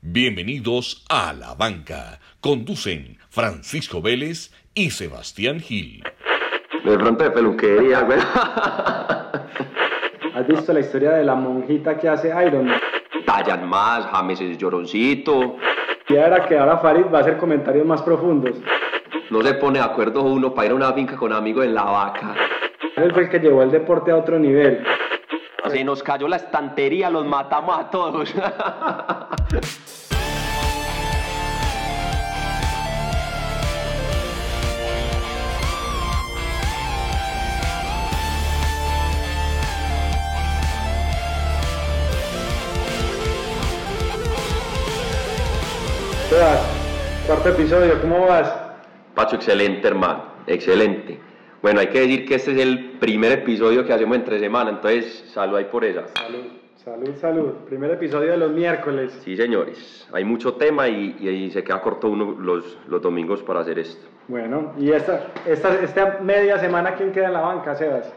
Bienvenidos a La Banca. Conducen Francisco Vélez y Sebastián Gil. De pronto de peluquería, güey. ¿Has visto la historia de la monjita que hace Iron Man? Tallan más, James es lloroncito. Y era que ahora Farid va a hacer comentarios más profundos. No se pone de acuerdo uno para ir a una finca con amigos en la vaca. Él fue el que llevó el deporte a otro nivel. Se nos cayó la estantería, los matamos a todos. Sebas, cuarto episodio, ¿cómo vas? Pacho, excelente, hermano. Excelente. Bueno, hay que decir que este es el primer episodio que hacemos entre semana, entonces salud ahí por ella. Salud, salud, salud. Primer episodio de los miércoles. Sí, señores. Hay mucho tema y, y- y se queda corto uno los, los domingos para hacer esto. Bueno, y esta, esta, esta media semana, ¿quién queda en la banca, Sebas?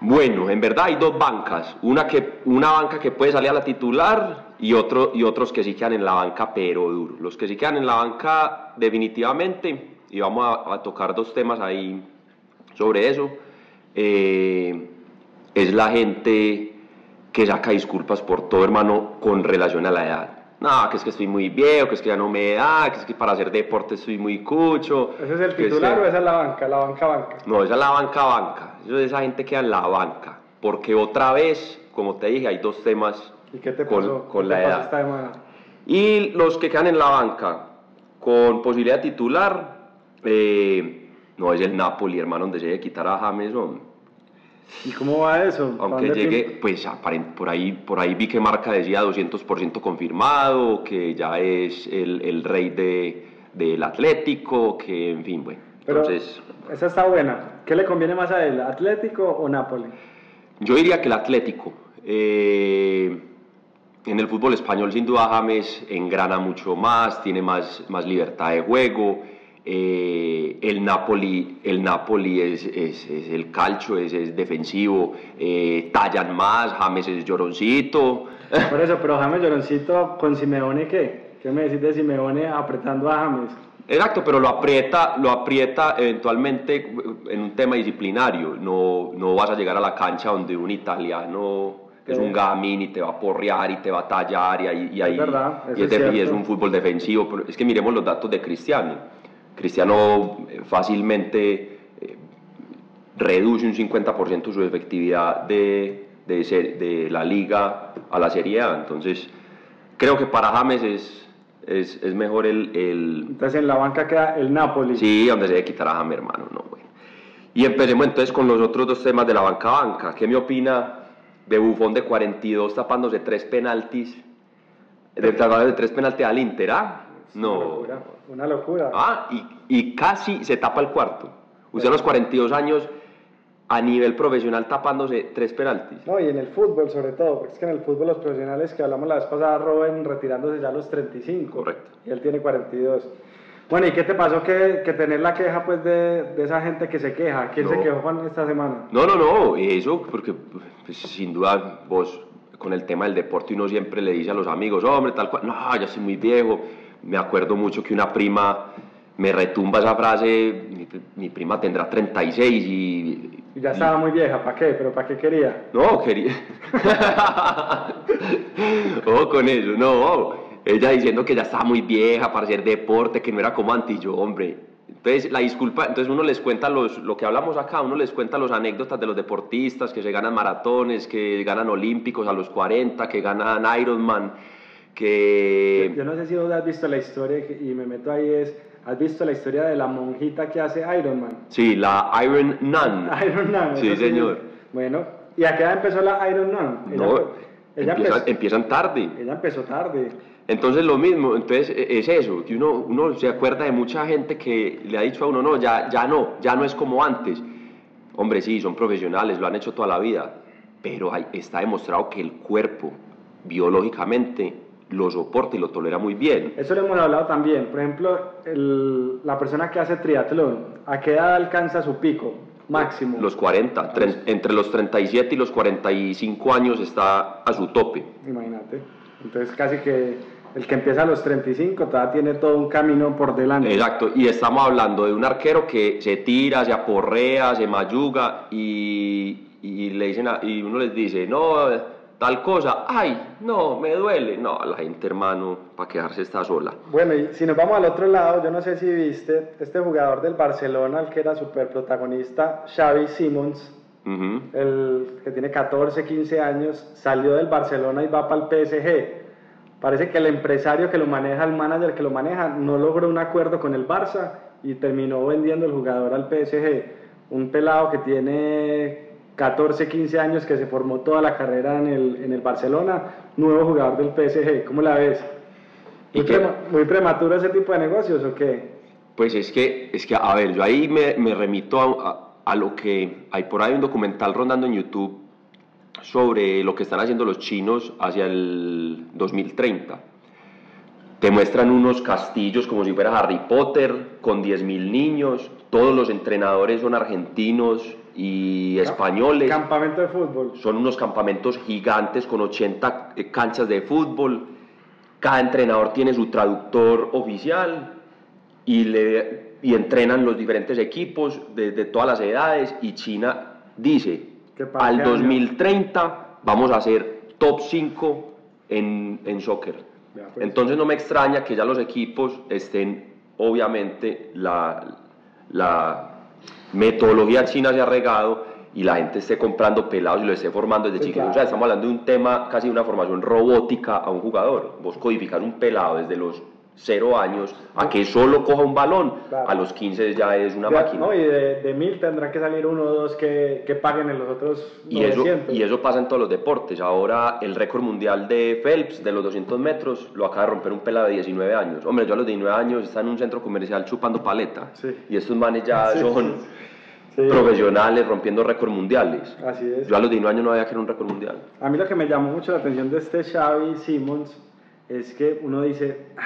Bueno, en verdad hay dos bancas. Una, que, una banca que puede salir a la titular y, otro, y otros que sí quedan en la banca, pero duro. Los que sí quedan en la banca, definitivamente, y vamos a, a tocar dos temas ahí sobre eso, eh, es la gente que saca disculpas por todo, hermano, con relación a la edad. No, que es que estoy muy viejo, que es que ya no me da, que es que para hacer deporte estoy muy cucho. ¿Ese es el titular que- o esa es la banca? La banca, banca. no, esa es la banca banca. Eso es esa gente que en la banca. Porque otra vez, como te dije, hay dos temas ¿Y qué te con, pasó? con ¿Qué la te edad. esta? Y los que quedan en la banca con posibilidad de titular, eh, no es el Napoli, hermano, donde se debe quitar a James. hombre. ¿Y cómo va eso? ¿Pa' Aunque llegue, pues por ahí, por ahí vi que Marca decía 200% confirmado, que ya es el, el rey de, del Atlético, que en fin, bueno. Pero Entonces, esa está buena. ¿Qué le conviene más a él, Atlético o Napoli? Yo diría que el Atlético. eh, en el fútbol español, sin duda, James engrana mucho más, tiene más, más libertad de juego. Eh, el Napoli, el Napoli es, es- es el calcio, es, es defensivo, eh, tallan más, James es lloroncito. Por eso, pero James Lloroncito con Simeone, ¿qué? ¿Qué me decís de Simeone apretando a James? Exacto, pero lo aprieta, lo aprieta eventualmente en un tema disciplinario. No, no vas a llegar a la cancha donde un italiano que es un gamín y te va a porrear y te va a tallar y ahí, y ahí- verdad, eso y es, es y es un fútbol defensivo. Pero es que miremos los datos de Cristiano. Cristiano eh, fácilmente eh, reduce un 50% su efectividad de, de, ser- de la liga a la Serie A. Entonces, creo que para James es, es, es mejor el- el, Entonces en la banca queda el Napoli. Sí, donde se debe quitar a James, hermano, no, bueno. Y empecemos entonces con los otros dos temas de la banca banca. ¿Qué me opina de Bufón de 42 tapándose tres penaltis? De, tapándose tres penaltis al Inter, ¿ah? Una No. locura. Una locura. Ah, y, y casi se tapa el cuarto. Usted a los 42 años, a nivel profesional, tapándose tres penaltis. No, y en el fútbol sobre todo, porque es que en el fútbol los profesionales que hablamos la vez pasada, Robben retirándose ya a los 35. Correcto. Y él tiene 42. Bueno, ¿y qué te pasó que, que tener la queja pues de, de esa gente que se queja? ¿Quién se No. quejó Juan esta semana? No, no, no, eso, porque pues, sin duda vos con el tema del deporte uno siempre le dice a los amigos, hombre, tal cual, no, ya soy muy viejo. Me acuerdo mucho que una prima me retumba esa frase, mi, mi prima tendrá 36 y... Y ya estaba muy vieja, ¿para qué? ¿Pero para qué quería? No, quería... oh, con eso, no. Ella diciendo que ya estaba muy vieja para hacer deporte, que no era como antes, y yo, hombre. Entonces, la disculpa, entonces uno les cuenta los, lo que hablamos acá, uno les cuenta las anécdotas de los deportistas que se ganan maratones, que ganan olímpicos a los 40, que ganan Ironman, que... Yo no sé si vos has visto la historia, y me meto ahí, es, ¿has visto la historia de la monjita que hace Iron Man? Sí, la Iron Nun. Iron Man. Sí, señor. Bueno, ¿y a qué edad empezó la Iron Man? Ella, No, ella empiezan, empezó, empiezan tarde. ella empezó tarde. Entonces lo mismo, entonces e- es eso, que uno, uno se acuerda de mucha gente que le ha dicho a uno, no, ya, ya no, ya no es como antes. Hombre, sí, son profesionales, lo han hecho toda la vida, pero hay- está demostrado que el cuerpo biológicamente lo soporta y lo tolera muy bien. Eso lo hemos hablado también. Por ejemplo, el- la persona que hace triatlón, ¿a qué edad alcanza su pico máximo? Los 40, tre- entre los 37 y los 45 años está a su tope. Imagínate. Entonces casi que El que empieza a los 35 todavía tiene todo un camino por delante. Exacto, y estamos hablando de un arquero que se tira, se aporrea, se mayuga y, y le dicen a- y uno les dice, no, tal cosa, ay, no, me duele. No, la gente, hermano, para quedarse está sola. Bueno, y si nos vamos al otro lado, yo no sé si viste, este jugador del Barcelona, el que era super protagonista, Xavi Simons, Ujú. el que tiene 14, 15 años, salió del Barcelona y va para el PSG. Parece que el empresario que lo maneja, el manager que lo maneja, no logró un acuerdo con el Barça y terminó vendiendo el jugador al PSG. Un pelado que tiene 14, 15 años, que se formó toda la carrera en el, en el Barcelona, nuevo jugador del PSG. ¿Cómo la ves? ¿Y Muy, qué? prema- muy prematuro ese tipo de negocios o qué? Pues es que, es que, a ver, yo ahí me, me remito a, a- a lo que hay por ahí un documental rondando en YouTube sobre lo que están haciendo los chinos hacia el 2030. Te muestran unos castillos como si fuera Harry Potter, con 10.000 niños, todos los entrenadores son argentinos y españoles. Campamento de fútbol. Son unos campamentos gigantes con 80 canchas de fútbol. Cada entrenador tiene su traductor oficial y, le, y entrenan los diferentes equipos de, de todas las edades. Y China dice, al qué año. 2030 vamos a ser top 5 en, en soccer. Ya, pues. Entonces no me extraña que ya los equipos estén, obviamente, la, la metodología china se ha regado y la gente esté comprando pelados y lo esté formando desde Sí, chiquitos. O claro. sea, estamos hablando de un tema, casi una formación robótica a un jugador. Vos codificas un pelado desde los 0 años a que solo coja un balón, Claro. a los 15 ya es una Ya, máquina. No, y de, de mil tendrán que salir uno o dos que, que paguen en los otros Y eso, 900. y eso pasa en todos los deportes. Ahora el récord mundial de Phelps de los 200 metros lo acaba de romper un pelado de 19 años. Hombre, yo a los 19 años estaba en un centro comercial chupando paleta. Sí. Y estos manes ya Sí, son Sí. profesionales rompiendo récords mundiales. Así es. Yo a los 19 años no había que era un récord mundial. A mí lo que me llamó mucho la atención de este Xavi Simons es que uno dice, "Ah,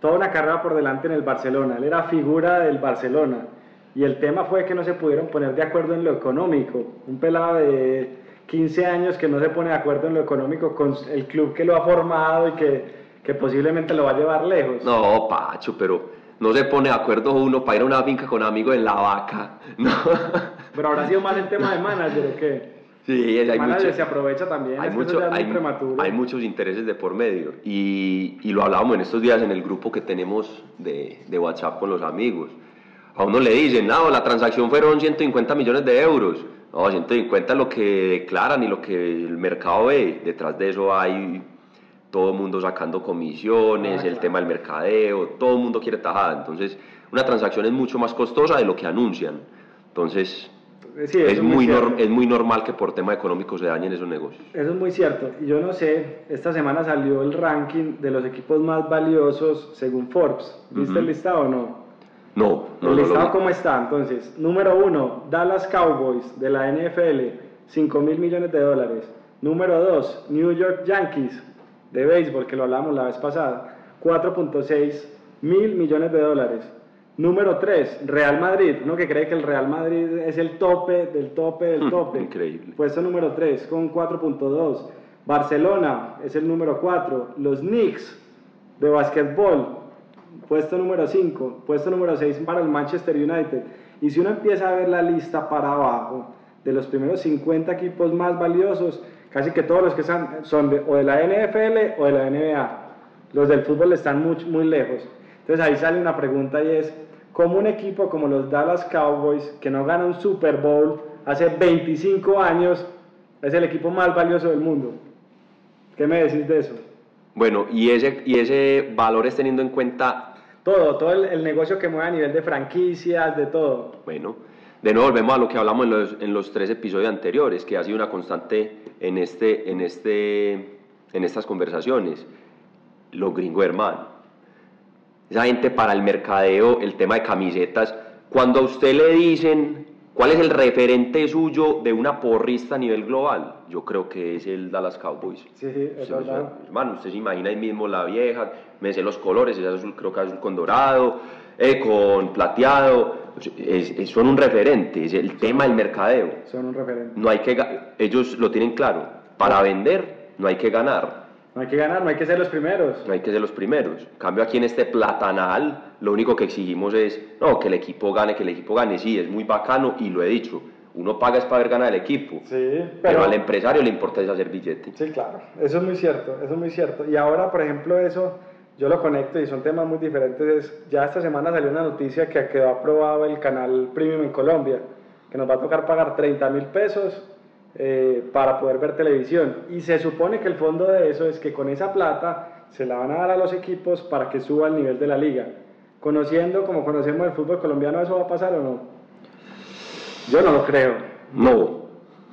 toda una carrera por delante en el Barcelona, él era figura del Barcelona y el tema fue que no se pudieron poner de acuerdo en lo económico. Un pelado de 15 años que no se pone de acuerdo en lo económico con el club que lo ha formado y que, que posiblemente lo va a llevar lejos. No, Pacho, pero no se pone de acuerdo uno para ir a una finca con amigos en la vaca. No. Pero habrá sido más el tema de manager o qué? Sí, es- hay mucho- se aprovecha también, hay, mucho- hay- hay muchos intereses de por medio y, y lo hablábamos en estos días en el grupo que tenemos de, de WhatsApp con los amigos. A uno le dicen, no, la transacción fueron 150 millones de euros. No, 150 es lo que declaran y lo que el mercado ve. Detrás de eso hay todo el mundo sacando comisiones, Ah, el claro. tema del mercadeo, todo el mundo quiere tajada. Entonces, una transacción es mucho más costosa de lo que anuncian. Entonces, Sí, es, muy es muy normal que por tema económico se dañen esos negocios. Eso es muy cierto. Y yo no sé, esta semana salió el ranking de los equipos más valiosos según Forbes. ¿Viste el listado o no? No, no, ¿El no listado vi. cómo está? Entonces, número uno, Dallas Cowboys de la NFL, 5 mil millones de dólares. Número dos, New York Yankees de béisbol, que lo hablamos la vez pasada, 4.6 mil millones de dólares. Número 3, Real Madrid, uno que cree que el Real Madrid es el tope del tope del Hmm, tope. increíble. Puesto número 3 con 4.2. Barcelona es el número 4. Los Knicks de básquetbol, puesto número 5. Puesto número 6 para el Manchester United. Y si uno empieza a ver la lista para abajo de los primeros 50 equipos más valiosos, casi que todos los que están son de, o de la NFL o de la NBA. Los del fútbol están muy, muy lejos. Entonces ahí sale una pregunta y es, ¿cómo un equipo como los Dallas Cowboys, que no gana un Super Bowl hace 25 años, es el equipo más valioso del mundo? ¿Qué me decís de eso? Bueno, y ese, y ese valor es teniendo en cuenta, Todo, todo el, el negocio que mueve a nivel de franquicias, de todo. bueno, de nuevo volvemos a lo que hablamos en los, en los tres episodios anteriores, que ha sido una constante en, este, en, este, en estas conversaciones. Los gringos hermano. Esa gente para el mercadeo, el tema de camisetas, cuando a usted le dicen cuál es el referente suyo de una porrista a nivel global, yo creo que es el Dallas Cowboys. Sí, es sea, verdad. hermano, usted se imagina ahí mismo la vieja, me sé los colores, es azul, creo que azul con dorado, eh, con plateado, es- es- son un referente, es el tema del mercadeo. Son un referente. No hay que, ellos lo tienen claro, para vender no hay que ganar, No hay que ganar, no hay que ser los primeros. No hay que ser los primeros. En cambio, aquí en este platanal, lo único que exigimos es, no, que el equipo gane, que el equipo gane. Sí, es muy bacano y lo he dicho. Uno paga es para ver ganar el equipo. Sí, Pero, al empresario le importa es hacer billete. Sí, claro, eso es muy cierto, eso es muy cierto. Y ahora, por ejemplo, eso yo lo conecto y son temas muy diferentes. Ya esta semana salió una noticia que quedó aprobado el canal Premium en Colombia, que nos va a tocar pagar 30 mil pesos eh, para poder ver televisión. Y se supone que el fondo de eso es que con esa plata se la van a dar a los equipos para que suba el nivel de la liga. Conociendo como conocemos el fútbol colombiano, ¿eso va a pasar o no? Yo no lo creo. No.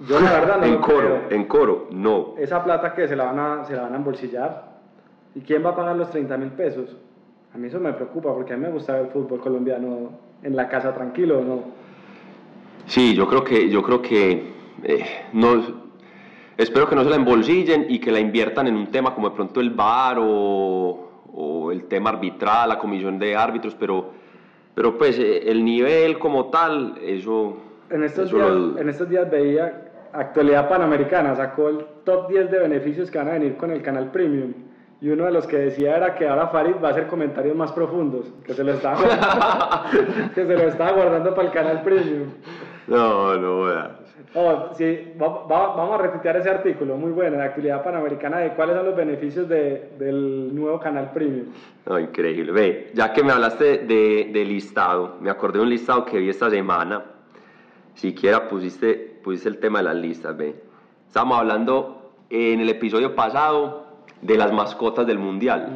Yo la verdad no en lo coro, creo. en coro, no. Esa plata que se la van a, se la van a embolsillar. ¿Y quién va a pagar los 30 mil pesos? A mí eso me preocupa porque a mí me gusta ver el fútbol colombiano en la casa tranquilo, ¿no? Sí, yo creo que, yo creo que eh, no, espero que no se la embolsillen y que la inviertan en un tema como de pronto el VAR o, o el tema arbitral, la comisión de árbitros, pero, pero pues eh, el nivel como tal, eso, En estos, eso lo días, dudo. en estos días veía Actualidad Panamericana, sacó el top 10 de beneficios que van a venir con el canal Premium. Y uno de los que decía era que ahora Farid va a hacer comentarios más profundos, que se lo estaba guardando, que se lo estaba guardando para el canal Premium. No, no. Oh, sí, va- va- vamos a retuitear ese artículo, muy bueno, de Actualidad Panamericana, de cuáles son los beneficios de- del nuevo canal Premium. No, increíble. Ve, ya que me hablaste de, de listado, me acordé de un listado que vi esta semana. Siquiera pusiste, pusiste el tema de las listas, ve. Estábamos hablando en el episodio pasado de las mascotas del mundial.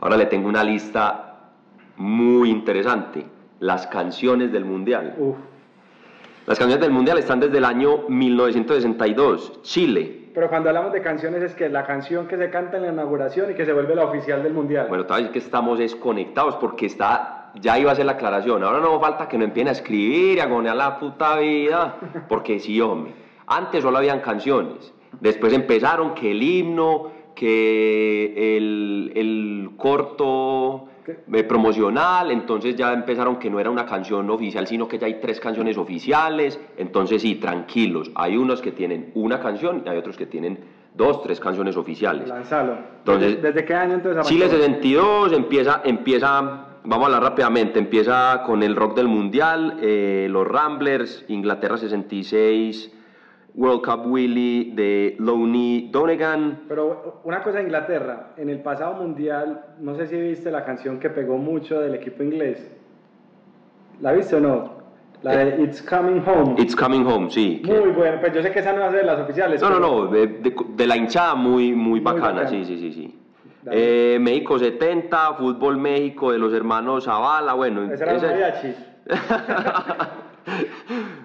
Ahora le tengo una lista muy interesante. Las canciones del mundial. Uf, Las canciones del mundial están desde el año 1962. Chile. pero cuando hablamos de canciones es que la canción que se canta en la inauguración y que se vuelve la oficial del mundial. Bueno, tal vez que estamos desconectados porque está, ya iba a ser la aclaración. Ahora no falta que no empiecen a escribir y a gonear la puta vida. Porque sí, hombre. Antes solo habían canciones. Después empezaron que el himno, que el, el corto eh, promocional. Entonces ya empezaron que no era una canción oficial, sino que ya hay tres canciones oficiales. Entonces sí, tranquilos. Hay unos que tienen una canción y hay otros que tienen dos, tres canciones oficiales. Lanzalo. Entonces, ¿Desde, qué año entonces Chile arrancó? 62 empieza, empieza, vamos a hablar rápidamente, empieza con el rock del mundial, eh, los Ramblers, Inglaterra 66, World Cup Willy de Loney Donegan. Pero una cosa de Inglaterra, en el pasado mundial, no sé si viste la canción que pegó mucho del equipo inglés. ¿La viste o no? La de It's Coming Home. It's Coming Home, sí. que- Muy buena, pues yo sé que esa no va a ser de las oficiales. no, no, pero- no, de, de- de la hinchada muy, muy, Muy bacana, bacana. sí, sí, sí, sí. Eh, México 70, Fútbol México de los hermanos Zavala, bueno. Esa era ese- mariachi.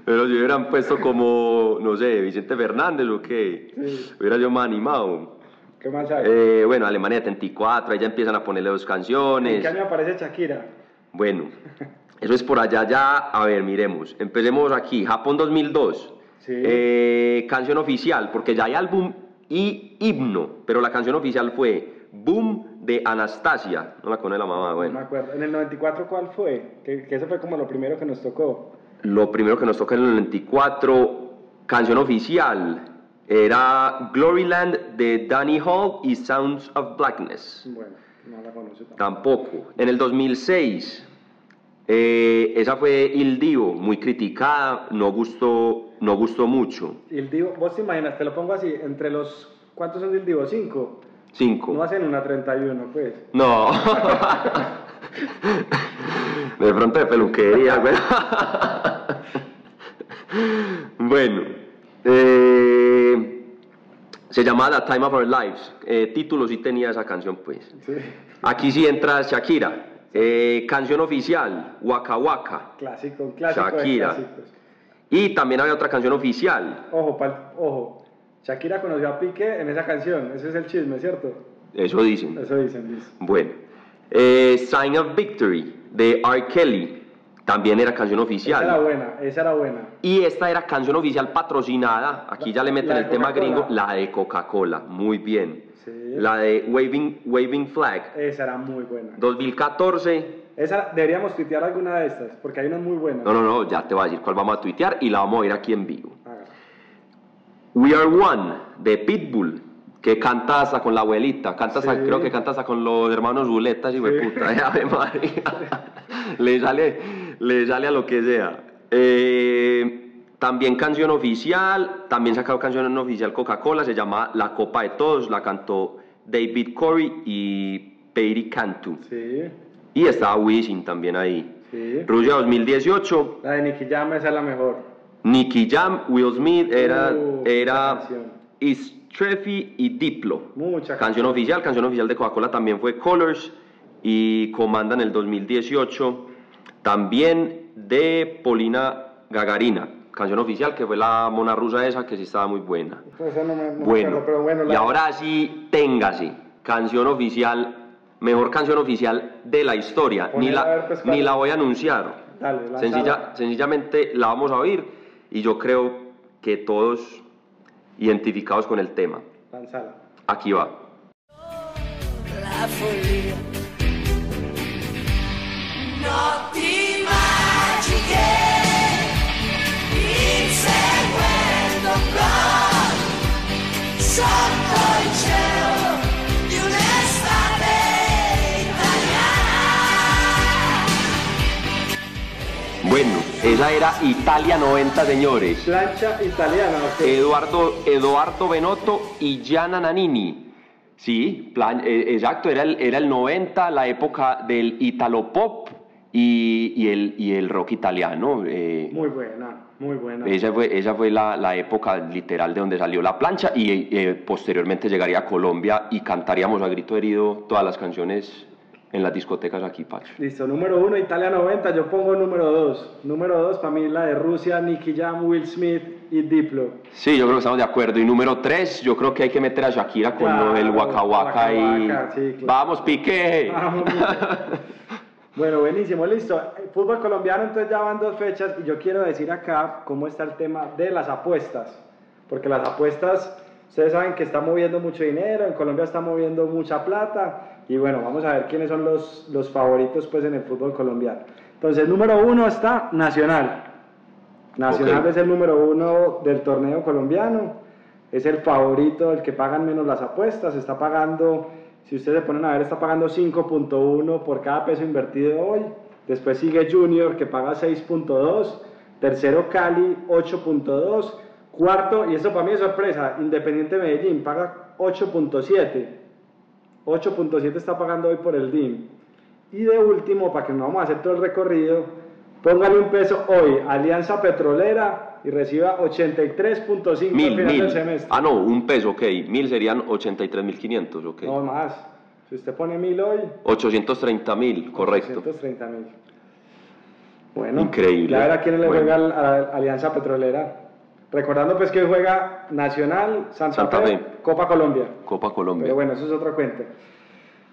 Pero si hubieran puesto como, no sé, Vicente Fernández o qué, Sí. hubiera yo más animado. ¿Qué más hay? Eh, bueno, Alemania 74, ahí ya empiezan a ponerle dos ¿En canciones. qué año aparece Shakira? Bueno, eso es por allá ya. A ver, miremos. Empecemos aquí. Japón 2002. Sí. Eh, canción oficial, porque ya hay álbum y himno, pero la canción oficial fue Boom de Anastasia. No la conoce la mamá, No me bueno. acuerdo. ¿En el 94 cuál fue? Que, que eso fue como lo primero que nos tocó. Lo primero que nos toca en el 94, canción oficial, era Gloryland de Danny Hall y Sounds of Blackness. Bueno, no la conozco tampoco. Tampoco. En el 2006, eh, esa fue Il Divo, muy criticada, no gustó, no gustó mucho. El Divo, vos te imaginas, te lo pongo así, entre los... ¿Cuántos son del Divo? ¿Cinco? Cinco. No hacen una 31, pues. No. De pronto de peluquería, güey. Bueno. eh, se llamaba The Time of Our Lives. Eh, título sí tenía esa canción, pues. Sí. Aquí sí entra Shakira. Eh, canción oficial, Waka Waka. Clásico, clásico Shakira. Y también había otra canción oficial. Ojo, pal- ojo. Shakira conoció a Piqué en esa canción. Ese es el chisme, ¿cierto? Eso dicen. Eso dicen, dice. Bueno. Eh, Sign of Victory de R. Kelly. También era canción oficial. Esa era buena, esa era buena. Y esta era canción oficial patrocinada, aquí ya le meten el tema gringo, la de Coca-Cola, muy bien. Sí. La de Waving, Waving Flag, Esa era muy buena. 2014. Esa deberíamos tuitear alguna de estas, porque hay unas muy buenas. No, no, no, ya te voy a decir cuál vamos a tuitear y la vamos a oír aquí en vivo. We Are One de Pitbull, que canta hasta con la abuelita, Sí. creo que canta hasta con los hermanos Buletas y Sí. puta, eh, Ave María. le, sale, le sale a lo que sea. Eh, también canción oficial, también sacado canción oficial Coca-Cola, se llama La Copa de Todos, la cantó David Corey y Peiri Cantu. Sí, Y estaba Wisin también ahí. sí. Rusia 2018, La de Nicky Jam esa es la mejor. Nicky Jam, Will Smith, era, Uh, era Istrefi y Diplo. Mucha Canción oficial, canción oficial de Coca-Cola también fue Colors y Comanda en el 2018. También de Polina Gagarina, canción oficial que fue la mona rusa esa que sí estaba muy buena. Pues no me, no Bueno, acuerdo, pero bueno. y ahora sí, téngase, canción oficial, mejor canción oficial de la historia. Ni Ponela la, pues, ni la voy a anunciar. Dale. Sencilla, sencillamente la vamos a oír y yo creo que todos identificados con el tema. Aquí va. la inseguendo sotto il cielo Bueno, esa era Italia 90, señores. Plancha italiana, ok. Eduardo, Eduardo Benotto y Gianna Nannini. Sí, plan- eh, exacto, era el, era el 90, la época del italo pop y, y el, y el rock italiano. eh, Muy buena, muy buena. esa fue, esa fue la, la época literal de donde salió la plancha y eh, posteriormente llegaría a Colombia y cantaríamos a grito herido todas las canciones en las discotecas aquí, Pacho. Listo, número uno, Italia 90, yo pongo número dos. Número dos, para mí la de Rusia, Nicky Jam, Will Smith y Diplo. Sí, yo creo que estamos de acuerdo. Y número tres, yo creo que hay que meter a Shakira con Claro, Waka Waka y... Sí, claro. Vamos, Piqué. Vamos, Bueno, buenísimo, listo. Fútbol colombiano, entonces ya van dos fechas y yo quiero decir acá cómo está el tema de las apuestas. Porque las apuestas, ustedes saben que está moviendo mucho dinero, en Colombia está moviendo mucha plata. Y bueno, vamos a ver quiénes son los, los favoritos pues en el fútbol colombiano. Entonces, número uno está Nacional. Nacional es el número uno del torneo colombiano. Es el favorito, el que pagan menos las apuestas. Está pagando, si ustedes se ponen a ver, está pagando 5.1 por cada peso invertido hoy. Después sigue Junior, que paga 6.2. Tercero Cali, 8.2. Cuarto, y eso para mí es sorpresa, Independiente Medellín paga 8.7. 8.7 está pagando hoy por el DIM. Y de último, para que no vamos a hacer todo el recorrido, póngale un peso hoy, Alianza Petrolera, y reciba 83.5 al Mil, final mil. del semestre. Ah, no, un peso, ok. Mil serían 83.500, ok. No más. Si usted pone mil hoy, 830 mil, correcto. 230 mil. Bueno, Increíble. Ya verá quién le Bueno. juega a la Alianza Petrolera. Recordando pues que hoy juega Nacional, Santa, Santa Fe, Fe. Copa Colombia. Copa Colombia. Pero bueno, eso es otra cuenta.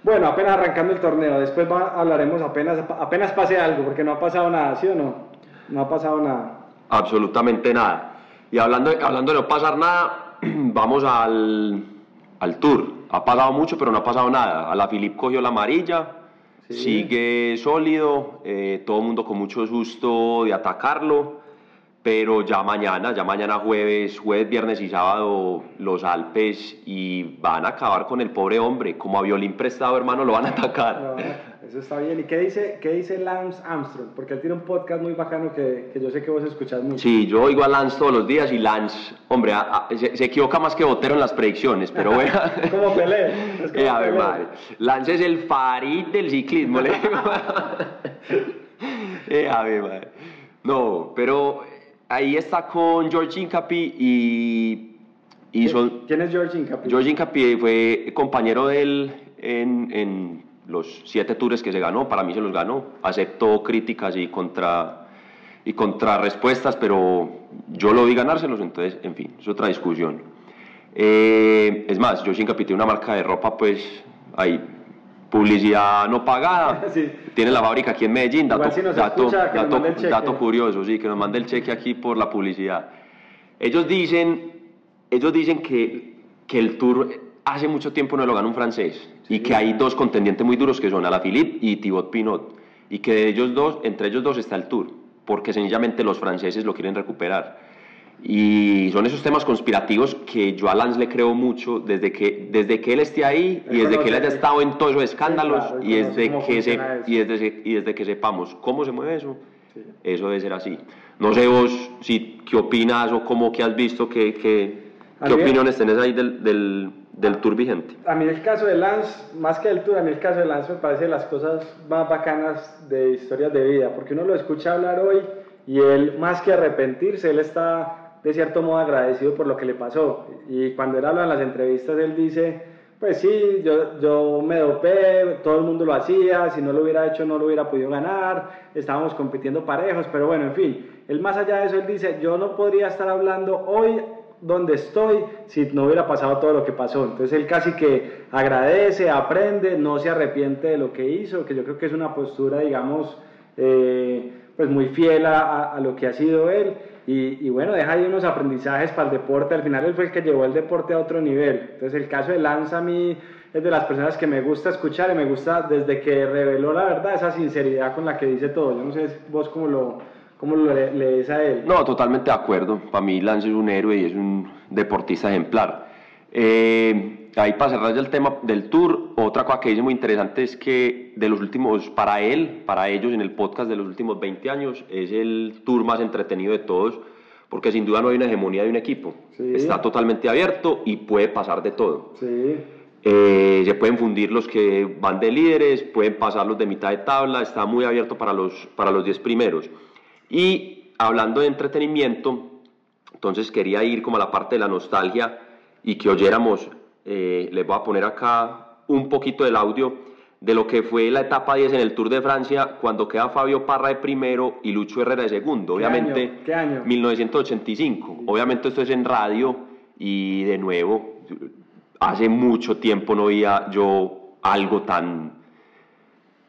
Bueno, apenas arrancando el torneo, después va- hablaremos apenas, apenas pase algo, porque no ha pasado nada, ¿sí o no? No ha pasado nada. Absolutamente nada. Y hablando, de- hablando de no pasar nada, vamos al, al tour. Ha pasado mucho, pero no ha pasado nada. A la Filip cogió la amarilla, Sí. sigue sólido, eh, todo el mundo con mucho susto de atacarlo. Pero ya mañana, ya mañana jueves, jueves, viernes y sábado, los Alpes y van a acabar con el pobre hombre. Como a violín prestado, hermano, lo van a atacar. No, eso está bien. ¿Y qué dice, qué dice Lance Armstrong? Porque él tiene un podcast muy bacano que, que yo sé que vos escuchás mucho. Sí, yo oigo a Lance todos los días y Lance, hombre, a- a- se, se equivoca más que Botero en las predicciones, pero bueno. Como Pelé, es como Eh, a ver, Pelé. madre. Lance es el Farid del ciclismo, le digo. Eh, a ver, madre. No, pero ahí está con George Incapi y, y son... ¿Quién es George Incapi? George Incapi fue compañero de él en, en los siete tours que se ganó, para mí se los ganó. Aceptó críticas y contra y contrarrespuestas, pero yo lo vi ganárselos, entonces, en fin, es otra discusión. Eh, es más, George Incapi tiene una marca de ropa, pues, hay publicidad no pagada. Sí. Tiene la fábrica aquí en Medellín, dato, si dato, dato- dato curioso, sí, que nos mande el cheque aquí por la publicidad. Ellos dicen, ellos dicen que, que el Tour hace mucho tiempo no lo gana un francés y que hay dos contendientes muy duros que son Alaphilippe y Thibaut Pinot y que de ellos dos, entre ellos dos está el Tour, porque sencillamente los franceses lo quieren recuperar. Y son esos temas conspirativos que yo a Lance le creo mucho desde que, desde que él esté ahí y desde que él haya estado en todos esos escándalos claro, y, desde que se, y, desde, y desde que sepamos cómo se mueve eso, Sí. eso debe ser así. No sé vos si, qué opinas o cómo que has visto, qué, qué, A qué mí- opiniones tenés ahí del, del, del tour vigente. A mí el caso de Lance, más que el tour, a mí el caso de Lance me parece las cosas más bacanas de historias de vida, porque uno lo escucha hablar hoy y él, más que arrepentirse, él está de cierto modo agradecido por lo que le pasó. Y cuando él habla en las entrevistas, él dice, pues sí, yo, yo me dopé, todo el mundo lo hacía, si no lo hubiera hecho no lo hubiera podido ganar, estábamos compitiendo parejos, pero bueno, en fin, él más allá de eso, él dice, yo no podría estar hablando hoy donde estoy si no hubiera pasado todo lo que pasó. Entonces él casi que agradece, aprende, no se arrepiente de lo que hizo, que yo creo que es una postura, digamos, eh, pues muy fiel a, a- a lo que ha sido él. Y, y bueno, deja ahí unos aprendizajes para el deporte. Al final él fue el que llevó el deporte a otro nivel. Entonces el caso de Lanza a mí es de las personas que me gusta escuchar y me gusta desde que reveló la verdad, esa sinceridad con la que dice todo. Yo no sé vos cómo lo, cómo lo le- lees a él. No, totalmente de acuerdo. Para mí Lance es un héroe y es un deportista ejemplar. Eh, ahí para cerrar ya el tema del tour, otra cosa que dice muy interesante es que de los últimos, para él, para ellos en el podcast de los últimos 20 años, es el tour más entretenido de todos, porque sin duda no hay una hegemonía de un equipo. Sí. Está totalmente abierto y puede pasar de todo. Sí. Eh, se pueden fundir los que van de líderes, pueden pasar los de mitad de tabla, está muy abierto para los, para los 10 primeros. Y hablando de entretenimiento, entonces quería ir como a la parte de la nostalgia y que oyéramos, eh, les voy a poner acá un poquito del audio de lo que fue la etapa 10 en el Tour de Francia cuando queda Fabio Parra de primero y Lucho Herrera de segundo. ¿Qué Obviamente, año? ¿Qué año? 1985. Obviamente esto es en radio y de nuevo, hace mucho tiempo no veía yo algo tan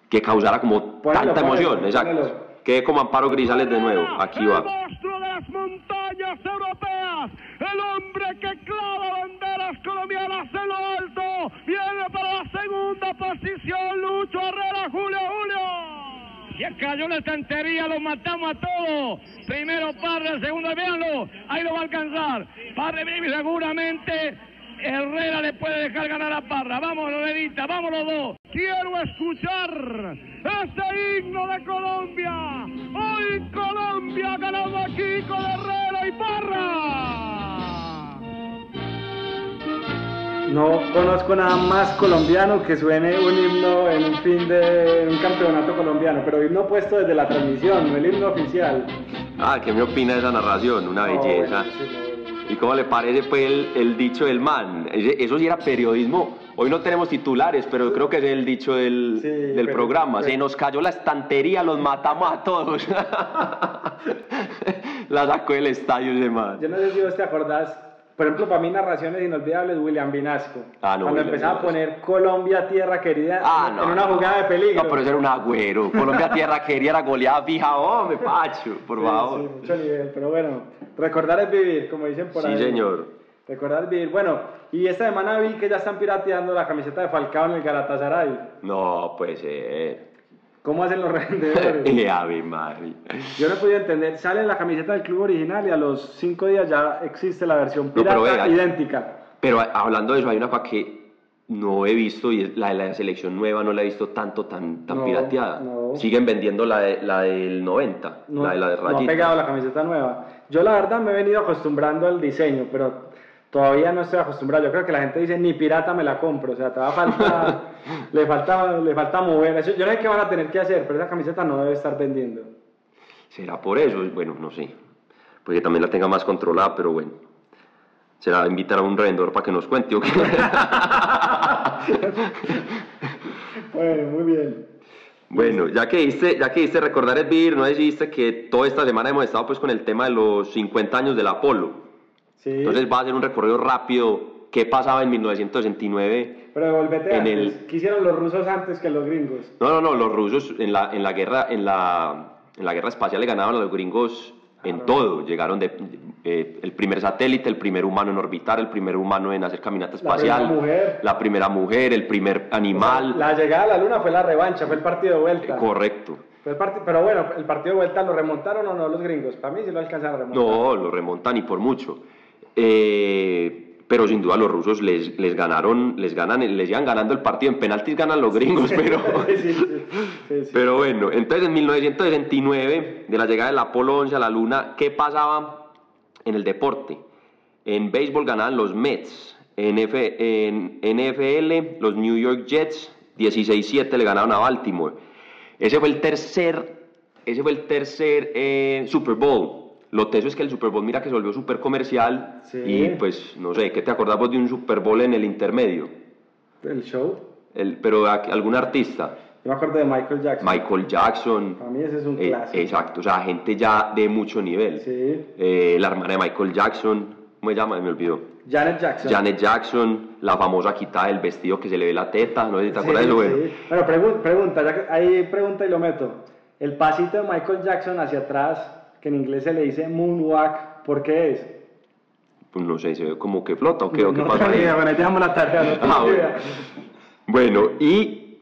que causara como Ponelo, tanta ponelo, emoción, exacto. ponelo. Quede como Amparo Grisales de nuevo, aquí va. El monstruo de las montañas europeas, el hombre que clava banderas colombianas en lo alto, viene para la segunda posición, Lucho Herrera, Julio, Julio. Y cayó la estantería, lo matamos a todos. Primero Parra, segundo, véanlo, ahí lo va a alcanzar. Parra vive seguramente. Herrera le puede dejar ganar a Parra. Vamos, Lorelita, vamos los dos. Quiero escuchar este himno de Colombia. Hoy Colombia ganando aquí con Herrera y Parra. No conozco nada más colombiano que suene un himno en un fin de un campeonato colombiano, pero himno puesto desde la transmisión, no el himno oficial. Ah, ¿qué me opina de esa narración? Una No, belleza. ¿Y cómo le parece pues el, el dicho del man? Eso sí era periodismo. Hoy no tenemos titulares, pero creo que es el dicho del, Sí, del pero- programa. Se pero- nos cayó la estantería, los matamos a todos. la sacó del estadio ese man. Yo no sé si vos te acordás, por ejemplo, para mí narraciones inolvidables, William Vinasco. Ah, no, Cuando William empezaba Vinasco. a poner Colombia, tierra querida, Ah, en no. una jugada de peligro. No, pero ese era un agüero. Colombia tierra quería era goleada fija. Hombre, Pacho, por Sí, favor. sí, mucho nivel, pero bueno, recordar es vivir, como dicen por Sí, ahí. señor. Recordar es vivir. Bueno, y esta semana vi que ya están pirateando la camiseta de Falcao en el Galatasaray. No, puede ser. ¿Cómo hacen los revendedores? Eh, Ave madre. Yo no he podido entender. Sale la camiseta del club original y a los cinco días ya existe la versión pero pirata venga. idéntica. Pero hablando de eso, hay una cosa que no he visto y la de la selección nueva no la he visto tanto tan, tan No, pirateada. no. Siguen vendiendo la, de- la del 90, No, la de la de no ha pegado la camiseta nueva. Yo la verdad me he venido acostumbrando al diseño, pero todavía no estoy acostumbrado. Yo creo que la gente dice ni pirata me la compro, o sea, te va a falta, le falta, le falta mover. Eso, yo no sé qué van a tener que hacer, pero esa camiseta no debe estar vendiendo. ¿Será por eso? Bueno, no sé. Pues que también la tenga más controlada, pero bueno. ¿Será invitar a un revendedor para que nos cuente o qué? Bueno, muy bien. Bueno, ya que diste, ya que diste recordar es vivir, no dijiste que toda esta semana hemos estado pues con el tema de los 50 años del Apolo. Sí, Entonces va a hacer un recorrido rápido. ¿Qué pasaba en 1969? pero en antes. el- ¿Qué hicieron los rusos antes que los gringos? No, no, no, los rusos en la, en la guerra, en la, en la guerra espacial le ganaban a los gringos en todo. Llegaron de, eh, el primer satélite, el primer humano en orbitar, el primer humano en hacer caminata La primera espacial, mujer. la primera mujer, el primer animal. La llegada a la luna fue la revancha, fue el partido de vuelta. Correcto. Fue el parti- pero bueno, el partido de vuelta lo remontaron o no los gringos. Para mí sí lo alcanzaron a remontar. No, lo remontan y por mucho. Eh, pero sin duda los rusos les, les ganaron, les ganan, les iban ganando el partido. En penaltis ganan los gringos, pero. Sí, sí, sí, sí, sí. Pero bueno, entonces en 1969, de la llegada del Apolo 11 a la Luna, ¿qué pasaba en el deporte? En béisbol ganaban los Mets, en, F- en NFL los New York Jets, 16-7 le ganaron a Baltimore. Ese fue el tercer, ese fue el tercer eh, Super Bowl. Lo teso es que el Super Bowl, mira que se volvió súper comercial Sí. y pues, no sé, ¿qué te acordás vos de un Super Bowl en el intermedio? El show. El, pero algún artista. Yo me acuerdo de Michael Jackson. Michael Jackson. Para mí ese es un Eh, clásico. exacto, o sea, gente ya de mucho nivel. Sí. Eh, la hermana de Michael Jackson, ¿cómo se llama? Me olvidó. Janet Jackson. Janet Jackson, la famosa quitada del vestido que se le ve la teta, no sé si te Sí, acuerdas de lo bueno. sí. Bueno, pregun- pregunta, ya que ahí pregunta y lo meto. El pasito de Michael Jackson hacia atrás, que en inglés se le dice moonwalk, ¿por qué es? Pues no sé, se ve como que flota o qué, o qué no pasa ahí. idea, bueno, ahí dejamos la tarea, no Ah, bueno. y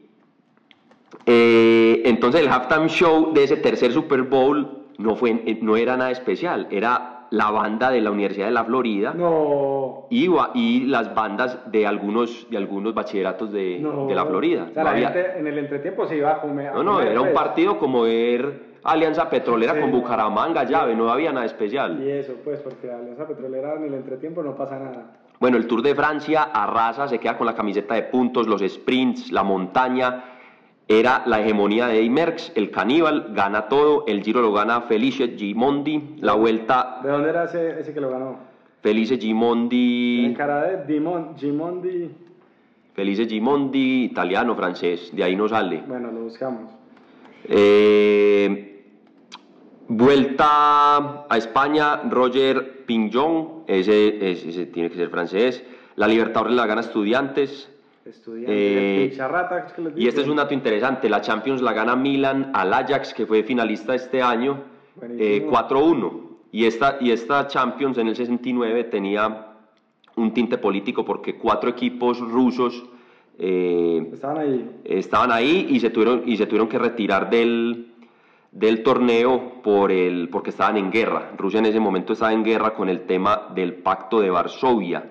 eh, entonces el halftime show de ese tercer Super Bowl no, fue, eh, no era nada especial, era la banda de la Universidad de la Florida. No. y, las bandas de algunos, de algunos bachilleratos de, no. de la Florida. O sea, No la había- gente en el entretiempo se iba a comer. a no, no, comer, era un pues. partido como ver Alianza Petrolera Sí, con. Bucaramanga, llave, no había nada especial. Y eso, pues, porque Alianza Petrolera en el entretiempo no pasa nada. Bueno, el Tour de Francia arrasa, se queda con la camiseta de puntos, los sprints, la montaña. Era la hegemonía de Merckx, el caníbal, gana todo. El Giro lo gana Felice Gimondi. La vuelta, ¿De dónde era ese, ese que lo ganó? Felice En Gimondi. cara de Dimon, Gimondi. Felice Gimondi, italiano, francés. De ahí no sale. Bueno, lo buscamos. Eh, vuelta a España, Roger Pignon, ese, ese- ese tiene que ser francés. La Libertadores la gana Estudiantes. Estudiantes, Eh, el Picharrata, es que les Y este es un dato interesante, la Champions la gana Milan al Ajax, que fue finalista este año, eh, Buenísimo. 4-1. Y esta, y esta Champions en el 69 tenía un tinte político porque cuatro equipos rusos eh, Estaban ahí. estaban ahí y se tuvieron, y se tuvieron que retirar del, del torneo por el, porque estaban en guerra. Rusia en ese momento estaba en guerra con el tema del pacto de Varsovia.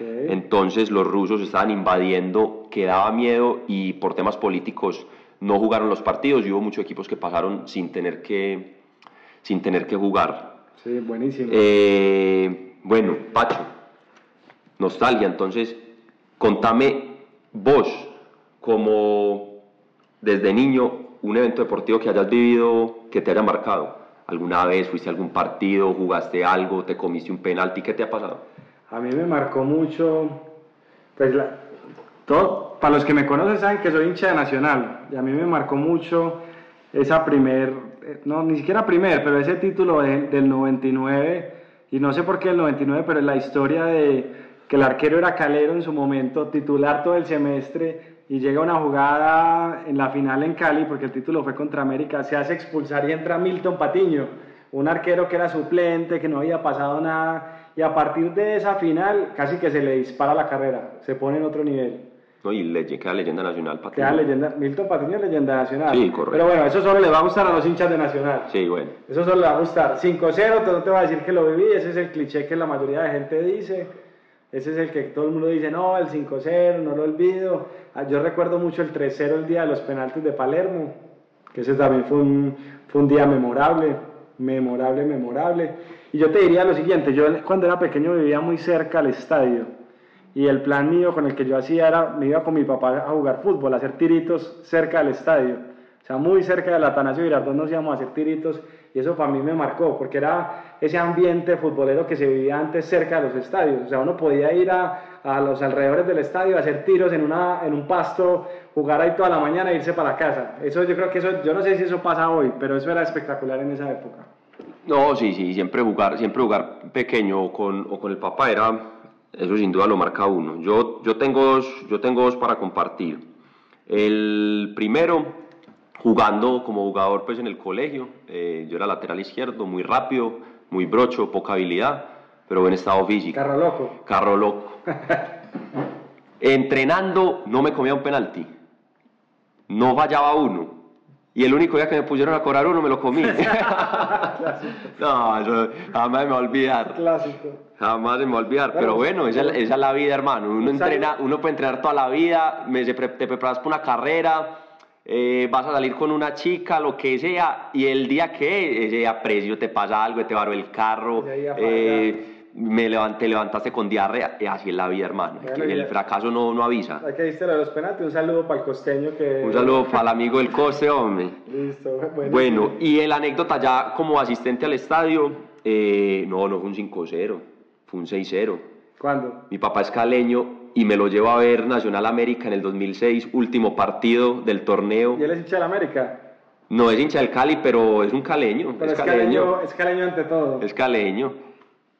Entonces los rusos estaban invadiendo, que daba miedo y por temas políticos no jugaron los partidos y hubo muchos equipos que pasaron sin tener que, sin tener que jugar. Sí, buenísimo. Eh, bueno, Pacho, nostalgia, entonces contame vos como desde niño un evento deportivo que hayas vivido que te haya marcado. ¿Alguna vez fuiste a algún partido, jugaste algo, te comiste un penalti? ¿Qué te ha pasado? A mí me marcó mucho, pues la- todo, para los que me conocen saben que soy hincha de Nacional y a mí me marcó mucho esa primer, eh, no, ni siquiera primer, pero ese título de- del 99 y no sé por qué el 99, pero la historia de que el arquero era Calero en su momento, titular todo el semestre y llega una jugada en la final en Cali, porque el título fue contra América, se hace expulsar y entra Milton Patiño, un arquero que era suplente, que no había pasado nada, y a partir de esa final casi que se le dispara la carrera, se pone en otro nivel. ¿no? Y le queda leyenda nacional, Patiño. Queda leyenda, Milton Patiño es leyenda nacional. Sí, correcto. Pero bueno, eso solo le va a gustar a los hinchas de Nacional. Sí, bueno. Eso solo le va a gustar. 5-0, te- no te va a decir que lo viví, ese es el cliché que la mayoría de gente dice. Ese es el que todo el mundo dice, no, el 5-0, no lo olvido. Ah, Yo recuerdo mucho el 3-0 el día de los penaltis de Palermo, que ese también fue un, fue un día memorable, memorable, memorable. Y yo te diría lo siguiente, yo cuando era pequeño vivía muy cerca al estadio. Y el plan mío con el que yo hacía era, me iba con mi papá a jugar fútbol, a hacer tiritos cerca del estadio. O sea, muy cerca del Atanasio Girardot nos íbamos a hacer tiritos y eso para mí me marcó, porque era ese ambiente futbolero que se vivía antes cerca de los estadios. O sea, uno podía ir a, a los alrededores del estadio a hacer tiros en, una, en un pasto, jugar ahí toda la mañana e irse para la casa. Eso yo creo que eso, yo no sé si eso pasa hoy, pero eso era espectacular en esa época. No, sí, sí, siempre jugar, siempre jugar pequeño o con, o con el papá era, eso sin duda lo marca uno. Yo, yo, tengo dos, yo tengo dos para compartir. El primero, jugando como jugador pues en el colegio. Eh, yo era lateral izquierdo, muy rápido, muy brocho, poca habilidad, pero buen estado físico. Carro loco. Carro loco. Entrenando no me comía un penalti. No fallaba uno. Y el único día que me pusieron a cobrar uno me lo comí. no, eso jamás me va a olvidar. Clásico. Jamás me va a olvidar. Pero bueno, esa, es- esa es la vida, hermano. Uno, entrena, uno puede entrenar toda la vida, me- te preparas para una carrera, eh, vas a salir con una chica, lo que sea, y el día que ese día precio te pasa algo, te varó el carro, eh, me levanté, te levantaste con diarrea, y así es la vida, hermano. Bueno, el fracaso no, no avisa. Aquí viste lo de los penaltis. Un saludo para el costeño que. Un saludo para el amigo del coste, hombre. Listo. Bueno, Bueno, y el anécdota ya como asistente al estadio, eh, no, no fue un 5-0, fue un 6-0. ¿Cuándo? Mi papá es caleño y me lo llevo a ver Nacional América en el 2006, último partido del torneo. ¿Y él es hincha de la América? No es hincha del Cali, pero es un caleño. Pero es es caleño. caleño, es caleño ante todo. Es caleño.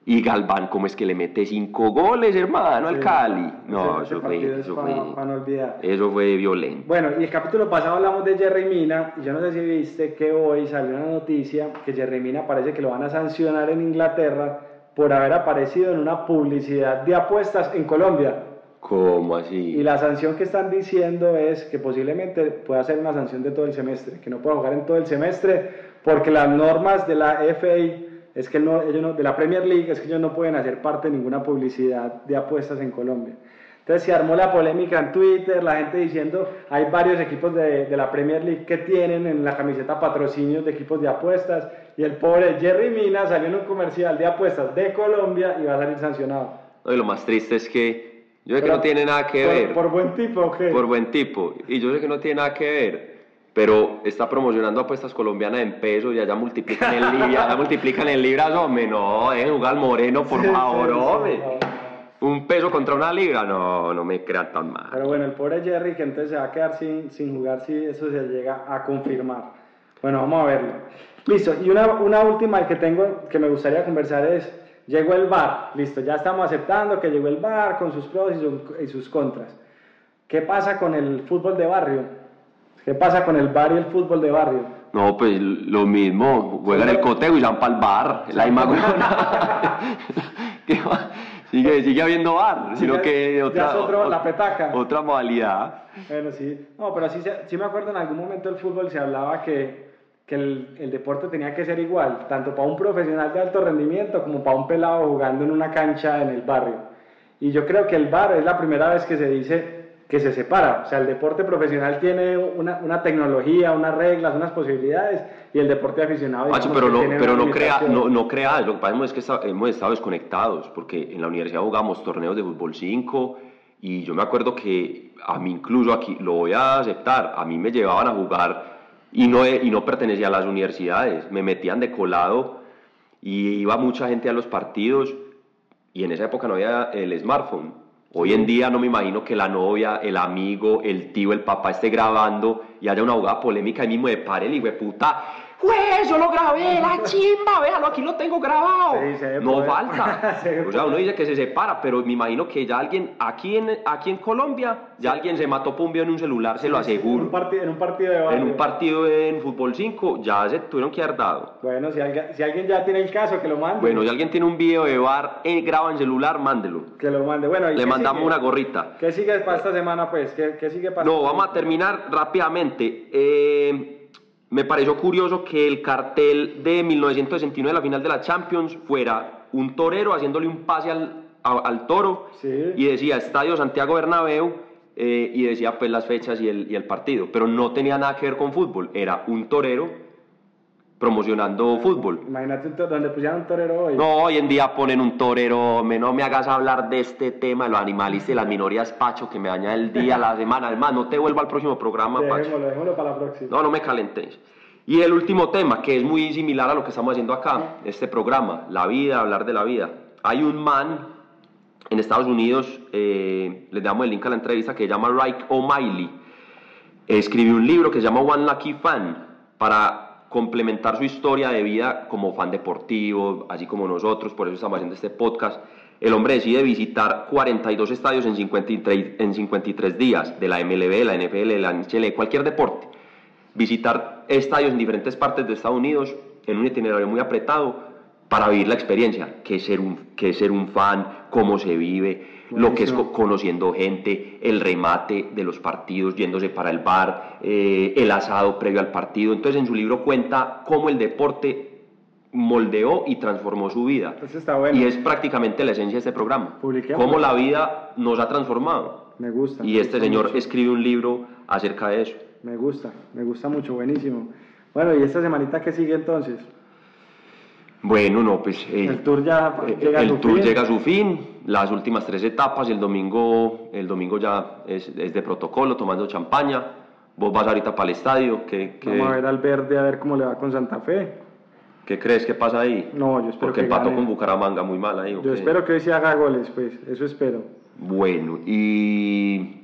Y Galván, ¿cómo es que le mete cinco goles, hermano, al Sí. Cali? No, eso fue, eso pa- fue, pa no olvidar. eso fue violento. Bueno, y el capítulo pasado hablamos de Jerry Mina, y yo no sé si viste que hoy salió una noticia que Jerry Mina parece que lo van a sancionar en Inglaterra por haber aparecido en una publicidad de apuestas en Colombia. ¿Cómo así? Y la sanción que están diciendo es que posiblemente pueda ser una sanción de todo el semestre, que no pueda jugar en todo el semestre, porque las normas de la FA es que no, ellos no- de la Premier League es que ellos no pueden hacer parte de ninguna publicidad de apuestas en Colombia. Entonces se armó la polémica en Twitter, la gente diciendo, hay varios equipos de, de la Premier League que tienen en la camiseta patrocinios de equipos de apuestas, y el pobre Jerry Mina salió en un comercial de apuestas de Colombia y va a salir sancionado. No, y lo más triste es que yo sé que Pero, no tiene nada que por- ver. ¿Por buen tipo o qué? por buen tipo. Y yo sé que no tiene nada que ver, pero está promocionando apuestas colombianas en pesos y allá multiplican en libras, allá multiplican en libras, hombre, no, dejen jugar al moreno, por favor, hombre. Un peso contra una libra, no, no me crean tan mal. Pero bueno, el pobre Jerry que entonces se va a quedar sin, sin jugar si eso se llega a confirmar. Bueno, vamos a verlo. Listo, y una, una última que tengo que me gustaría conversar es, llegó el VAR, listo, ya estamos aceptando que llegó el VAR con sus pros y, su- y sus contras. ¿Qué pasa con el fútbol de barrio? ¿Qué pasa con el VAR y el fútbol de barrio? No, pues lo mismo, juegan el coteo y van para el bar, la misma huevona. ¿Qué va? sigue, sigue habiendo bar, sino ya- que ya otra, es otro- la petaca. otra modalidad. Bueno, sí. No, pero sí, sí me acuerdo en algún momento del fútbol se hablaba que, que el, el deporte tenía que ser igual, tanto para un profesional de alto rendimiento como para un pelado jugando en una cancha en el barrio. Y yo creo que el bar es la primera vez que se dice que se separa. O sea, el deporte profesional tiene una, una tecnología, unas reglas, unas posibilidades, y el deporte aficionado... Macho, digamos pero que no, pero no crea, no, no crea, lo que pasa es que esta- hemos estado desconectados, porque en la universidad jugamos torneos de fútbol 5, y yo me acuerdo que a mí incluso aquí, lo voy a aceptar, a mí me llevaban a jugar y no, y no pertenecía a las universidades, me metían de colado y iba mucha gente a los partidos, y en esa época no había el smartphone. Hoy en día no me imagino que la novia, el amigo, el tío, el papá esté grabando y haya una jugada polémica ahí mismo de pare el hijo de puta. ¡Güey, yo lo grabé, la chimba! Véalo, aquí lo tengo grabado. Sí, se ve no falta. O sea, uno dice que se separa, pero me imagino que ya alguien, aquí en, aquí en Colombia, ya alguien se mató por un video en un celular, se lo En aseguro. un, partido, en un partido de barrio. En un partido en fútbol 5 ya se tuvieron que haber dado. Bueno, si alguien, si alguien ya tiene el caso, que lo mande. Bueno, si alguien tiene un video de bar, eh, graba en celular, mándelo. Que lo mande. Bueno, ¿y Le mandamos sigue? una gorrita. ¿Qué sigue para esta semana, pues? ¿Qué, qué sigue para No, vamos a terminar rápidamente. Eh, me pareció curioso que el cartel de 1969, la final de la Champions, fuera un torero haciéndole un pase al, a- al toro Sí. y decía Estadio Santiago Bernabéu eh, y decía pues las fechas y el, y el partido, pero no tenía nada que ver con fútbol, era un torero promocionando fútbol. Imagínate donde pusieran un torero hoy. No, hoy en día ponen un torero, me, no me hagas hablar de este tema, de los animalistas y las minorías, Pacho, que me daña el día, la semana. Además, no te vuelvo al próximo programa, Pacho. dejémoslo, dejémoslo para la próxima. No, no me calentes. Y el último tema, que es muy similar a lo que estamos haciendo acá, este programa, la vida, hablar de la vida. Hay un man en Estados Unidos, eh, les damos el link a la entrevista, que se llama Reich O'Malley. Escribió un libro que se llama One Lucky Fan para complementar su historia de vida como fan deportivo, así como nosotros, por eso estamos haciendo este podcast. El hombre decide visitar 42 estadios en 53, en 53 días, de la MLB, la NFL, la NHL, cualquier deporte. visitar estadios en diferentes partes de Estados Unidos en un itinerario muy apretado para vivir la experiencia, que es ser un, que es ser un fan, cómo se vive, lo que es co- conociendo gente, el remate de los partidos, yéndose para el bar, eh, el asado previo al partido. Entonces en su libro cuenta cómo el deporte moldeó y transformó su vida. Eso está bueno. Y es prácticamente la esencia de este programa. Publiquémoslo. Cómo la vida nos ha transformado. Me gusta. Y me este gusta señor mucho. escribe un libro acerca de eso. Me gusta, me gusta mucho, buenísimo. Bueno, ¿y esta semanita qué sigue entonces? Bueno, no, pues eh, El tour ya eh, llega a el su tour fin. llega a su fin, las últimas tres etapas, el domingo, el domingo ya es, es de protocolo, tomando champaña. Vos vas ahorita para el estadio, ¿qué, qué- Vamos a ver al verde a ver cómo le va con Santa Fe. qué crees que pasa ahí? No, yo espero Porque que empató gane. con Bucaramanga muy mal ahí. ¿o Yo qué? espero que hoy se haga goles, pues, eso espero. Bueno, ¿y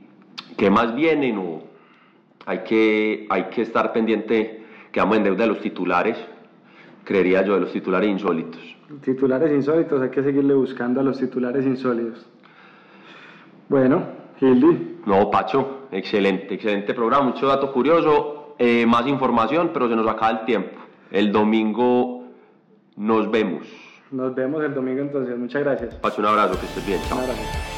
qué más viene? No, hay que, hay que estar pendiente, quedamos en deuda de los titulares, creería yo, de los titulares insólitos. Titulares insólitos, hay que seguirle buscando a los titulares insólitos. Bueno, Gildi, No, Pacho, excelente, excelente programa, mucho dato curioso, eh, más información, pero se nos acaba el tiempo. El domingo nos vemos. nos vemos el domingo entonces, muchas gracias. Pacho, un abrazo, que estés bien, chao. Un abrazo.